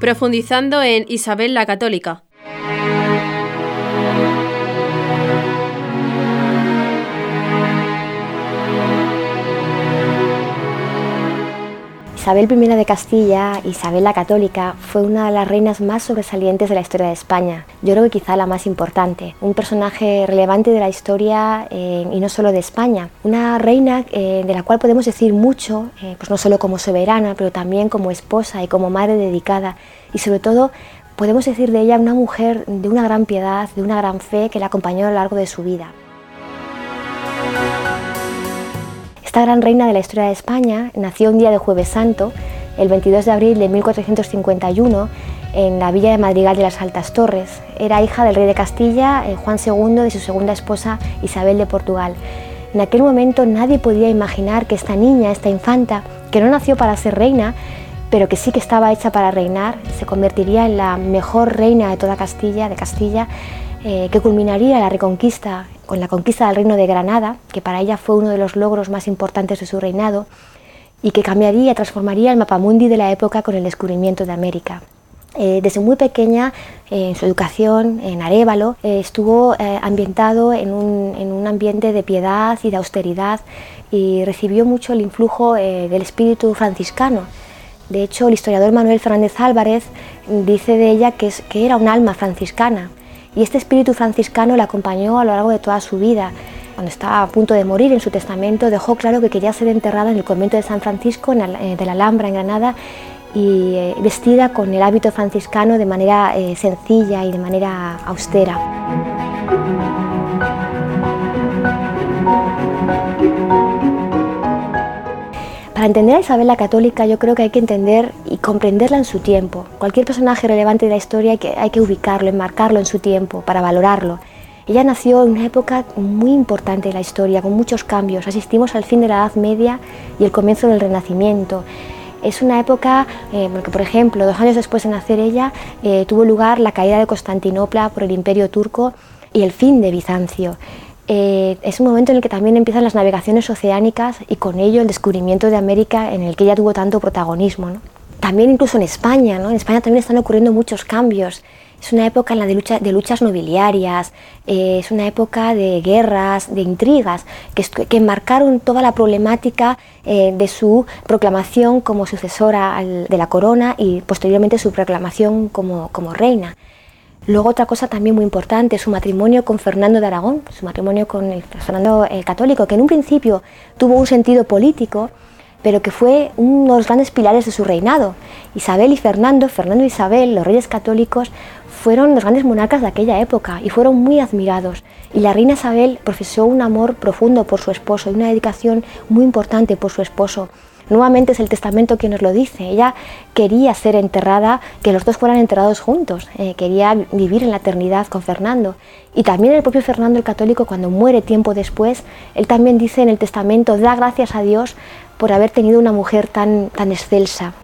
profundizando en Isabel la Católica. Isabel I de Castilla, Isabel la Católica, fue una de las reinas más sobresalientes de la historia de España. Yo creo que quizá la más importante. Un personaje relevante de la historia eh, y no solo de España. Una reina eh, de la cual podemos decir mucho, eh, pues no solo como soberana, pero también como esposa y como madre dedicada. Y sobre todo podemos decir de ella una mujer de una gran piedad, de una gran fe que la acompañó a lo largo de su vida. Esta gran reina de la historia de España nació un día de Jueves Santo, el 22 de abril de 1451, en la villa de Madrigal de las Altas Torres. Era hija del rey de Castilla, eh, Juan II, de su segunda esposa, Isabel de Portugal. En aquel momento nadie podía imaginar que esta niña, esta infanta, que no nació para ser reina, pero que sí que estaba hecha para reinar, se convertiría en la mejor reina de toda Castilla, de Castilla, eh, que culminaría la reconquista con la conquista del reino de Granada, que para ella fue uno de los logros más importantes de su reinado, y que cambiaría, transformaría el mapamundi de la época con el descubrimiento de América. Eh, desde muy pequeña, eh, en su educación en Arévalo, eh, estuvo ambientado en un, en un, ambiente de piedad y de austeridad y recibió mucho el influjo del espíritu franciscano. De hecho, el historiador Manuel Fernández Álvarez dice de ella que, es, que era un alma franciscana y este espíritu franciscano la acompañó a lo largo de toda su vida. Cuando estaba a punto de morir en su testamento dejó claro que quería ser enterrada en el convento de San Francisco eh, de la Alhambra en Granada y eh, vestida con el hábito franciscano de manera eh, sencilla y de manera austera. Para entender a Isabel la Católica yo creo que hay que entender y comprenderla en su tiempo. Cualquier personaje relevante de la historia hay que, hay que ubicarlo, enmarcarlo en su tiempo para valorarlo. Ella nació en una época muy importante de la historia, con muchos cambios. Asistimos al fin de la Edad Media y el comienzo del Renacimiento. Es una época, eh, porque por ejemplo, dos años después de nacer ella, eh, tuvo lugar la caída de Constantinopla por el Imperio Turco y el fin de Bizancio. Eh, es un momento en el que también empiezan las navegaciones oceánicas y con ello el descubrimiento de América en el que ella tuvo tanto protagonismo. También incluso en España, en España también están ocurriendo muchos cambios. Es una época en la de, lucha, de luchas nobiliarias, eh, es una época de guerras, de intrigas, que, que marcaron toda la problemática eh, de su proclamación como sucesora de la corona y posteriormente su proclamación como reina. Luego otra cosa también muy importante, su matrimonio con Fernando de Aragón, su matrimonio con el Fernando el Católico, que en un principio tuvo un sentido político, pero que fue uno de los grandes pilares de su reinado. Isabel y Fernando, Fernando y Isabel, los reyes católicos, fueron los grandes monarcas de aquella época y fueron muy admirados. Y la reina Isabel profesó un amor profundo por su esposo y una dedicación muy importante por su esposo. Nuevamente es el testamento quien nos lo dice. Ella quería ser enterrada, que los dos fueran enterrados juntos, eh, quería vivir en la eternidad con Fernando. Y también el propio Fernando el Católico, cuando muere tiempo después, él también dice en el testamento, da gracias a Dios por haber tenido una mujer tan, tan excelsa.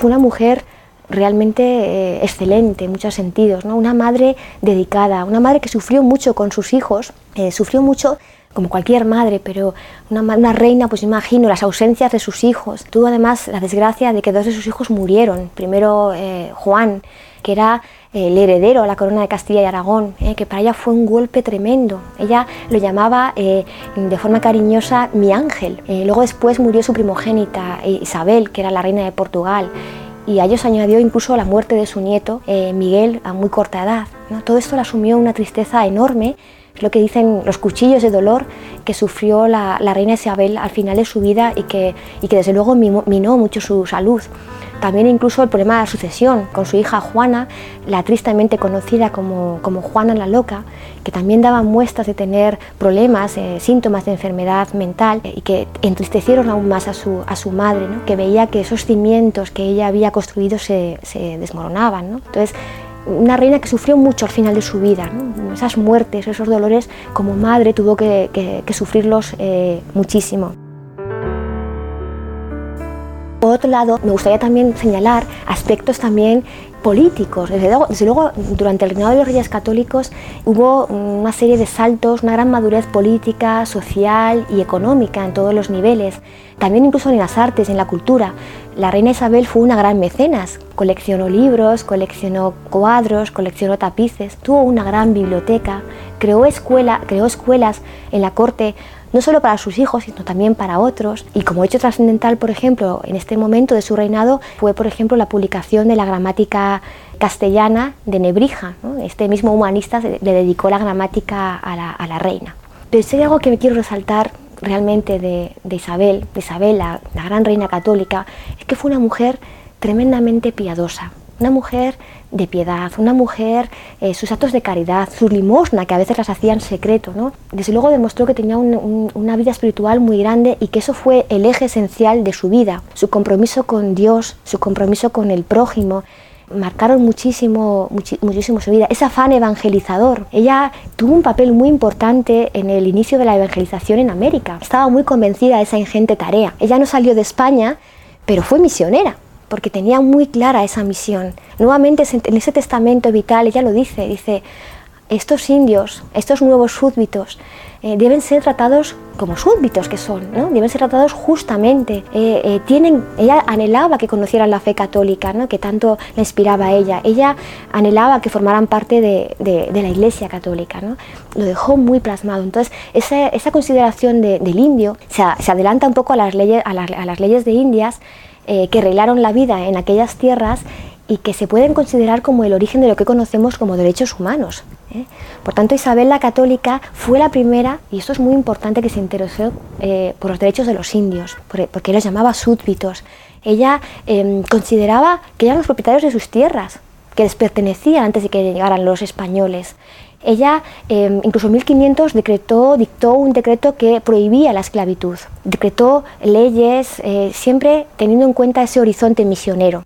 Fue una mujer realmente eh, excelente en muchos sentidos, ¿no? una madre dedicada, una madre que sufrió mucho con sus hijos, eh, sufrió mucho como cualquier madre, pero una, reina, pues imagino, las ausencias de sus hijos. Tuvo además la desgracia de que dos de sus hijos murieron. Primero eh, Juan, que era el heredero a la corona de Castilla y Aragón, que para ella fue un golpe tremendo. Ella lo llamaba de forma cariñosa mi ángel. luego después murió su primogénita, Isabel, que era la reina de Portugal y a ellos añadió incluso la muerte de su nieto, eh, Miguel, a muy corta edad. Todo esto le asumió una tristeza enorme, es lo que dicen los cuchillos de dolor que sufrió la, reina Isabel al final de su vida y que, y que desde luego minó mucho su salud. También incluso el problema de la sucesión con su hija Juana, la tristemente conocida como, como Juana la Loca, que también daba muestras de tener problemas, eh, síntomas de enfermedad mental y que entristecieron aún más a su, a su madre, que veía que esos cimientos que ella había construido se, se desmoronaban. Entonces, una reina que sufrió mucho al final de su vida, esas muertes, esos dolores, como madre tuvo que, que, sufrirlos eh, muchísimo. Por otro lado, me gustaría también señalar aspectos también políticos. Desde luego, durante el reinado de los reyes católicos hubo una serie de saltos, una gran madurez política, social y económica en todos los niveles. También incluso en las artes, en la cultura. La reina Isabel fue una gran mecenas. Coleccionó libros, coleccionó cuadros, coleccionó tapices, tuvo una gran biblioteca, creó, escuela, creó escuelas en la corte no solo para sus hijos, sino también para otros. Y como hecho trascendental, por ejemplo, en este momento de su reinado, fue, por ejemplo, la publicación de la gramática castellana de Nebrija. Este mismo humanista le dedicó la gramática a la, reina. Pero si algo que me quiero resaltar realmente de, Isabel, de Isabel, la gran reina católica, es que fue una mujer tremendamente piadosa una mujer de piedad, una mujer, eh, sus actos de caridad, su limosna, que a veces las hacía en secreto, ¿no? Desde luego demostró que tenía una vida espiritual muy grande y que eso fue el eje esencial de su vida, su compromiso con Dios, su compromiso con el prójimo, marcaron muchísimo, muchísimo su vida. Ese afán evangelizador. Ella tuvo un papel muy importante en el inicio de la evangelización en América. Estaba muy convencida de esa ingente tarea. Ella no salió de España, pero fue misionera porque tenía muy clara esa misión. Nuevamente en ese testamento vital ella lo dice, dice, estos indios, estos nuevos súbditos, eh, deben ser tratados como súbditos que son, ¿no? deben ser tratados justamente. Eh, eh, tienen, ella anhelaba que conocieran la fe católica, ¿no? que tanto le inspiraba a ella. Ella anhelaba que formaran parte de, la Iglesia católica. ¿no? Lo dejó muy plasmado. Entonces, esa, esa consideración del indio se, se, adelanta un poco a las leyes, a las, a las leyes de Indias eh, que reglaron la vida en aquellas tierras y que se pueden considerar como el origen de lo que conocemos como derechos humanos. ¿eh? Por tanto, Isabel la Católica fue la primera, y esto es muy importante, que se interesó eh, por los derechos de los indios, porque los llamaba súbditos. Ella em, consideraba que eran los propietarios de sus tierras, que les pertenecían antes de que llegaran los españoles. Ella, em, incluso en 1500, decretó, dictó un decreto que prohibía la esclavitud. Decretó leyes eh, siempre teniendo en cuenta ese horizonte misionero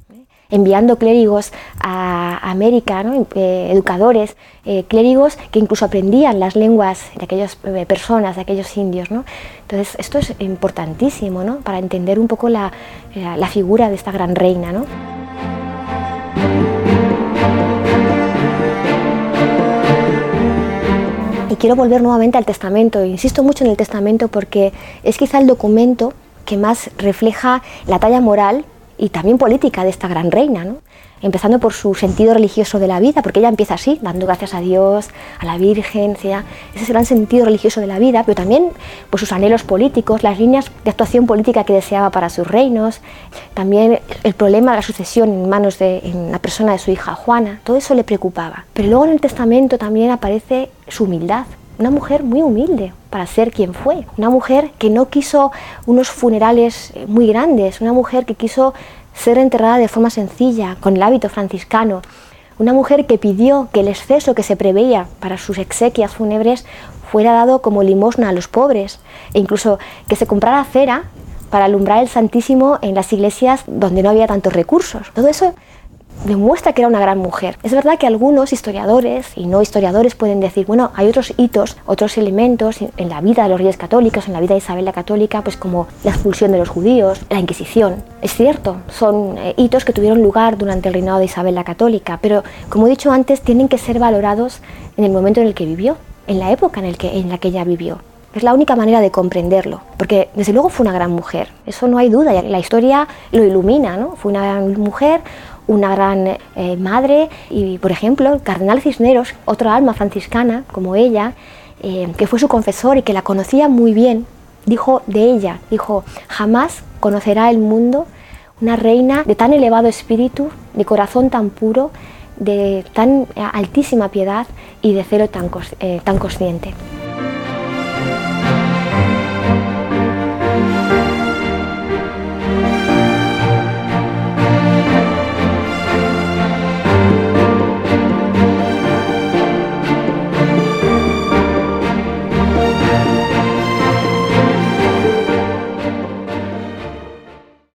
enviando clérigos a América, eh, educadores, eh, clérigos que incluso aprendían las lenguas de aquellas personas, de aquellos indios. Entonces, esto es importantísimo para entender un poco la, la figura de esta gran reina. Y quiero volver nuevamente al testamento. Insisto mucho en el testamento porque es quizá el documento que más refleja la talla moral y también política de esta gran reina, ¿no? Empezando por su sentido religioso de la vida, porque ella empieza así, dando gracias a Dios, a la Virgen, ese es el gran sentido religioso de la vida, pero también por sus anhelos políticos, las líneas de actuación política que deseaba para sus reinos, también el problema de la sucesión en manos de en la persona de su hija Juana, todo eso le preocupaba. Pero luego en el testamento también aparece su humildad, una mujer muy humilde para ser quien fue, una mujer que no quiso unos funerales muy grandes, una mujer que quiso ser enterrada de forma sencilla, con el hábito franciscano. Una mujer que pidió que el exceso que se preveía para sus exequias fúnebres fuera dado como limosna a los pobres e incluso que se comprara cera para alumbrar el Santísimo en las iglesias donde no había tantos recursos. Todo eso demuestra que era una gran mujer. Es verdad que algunos historiadores y no historiadores pueden decir, bueno, hay otros hitos, otros elementos en la vida de los reyes católicos, en la vida de Isabel la Católica, pues como la expulsión de los judíos, la Inquisición. Es cierto, son eh, hitos que tuvieron lugar durante el reinado de Isabel la Católica, pero como he dicho antes, tienen que ser valorados en el momento en el que vivió, en la época en, el que, en la que ella vivió. Es la única manera de comprenderlo, porque desde luego fue una gran mujer, eso no hay duda, la historia lo ilumina, ¿no? Fue una gran mujer, una gran eh, madre y, por ejemplo, el cardenal Cisneros, otra alma franciscana como ella, eh, que fue su confesor y que la conocía muy bien, dijo de ella, dijo, jamás conocerá el mundo una reina de tan elevado espíritu, de corazón tan puro, de tan altísima piedad y de celo tan, eh, tan consciente.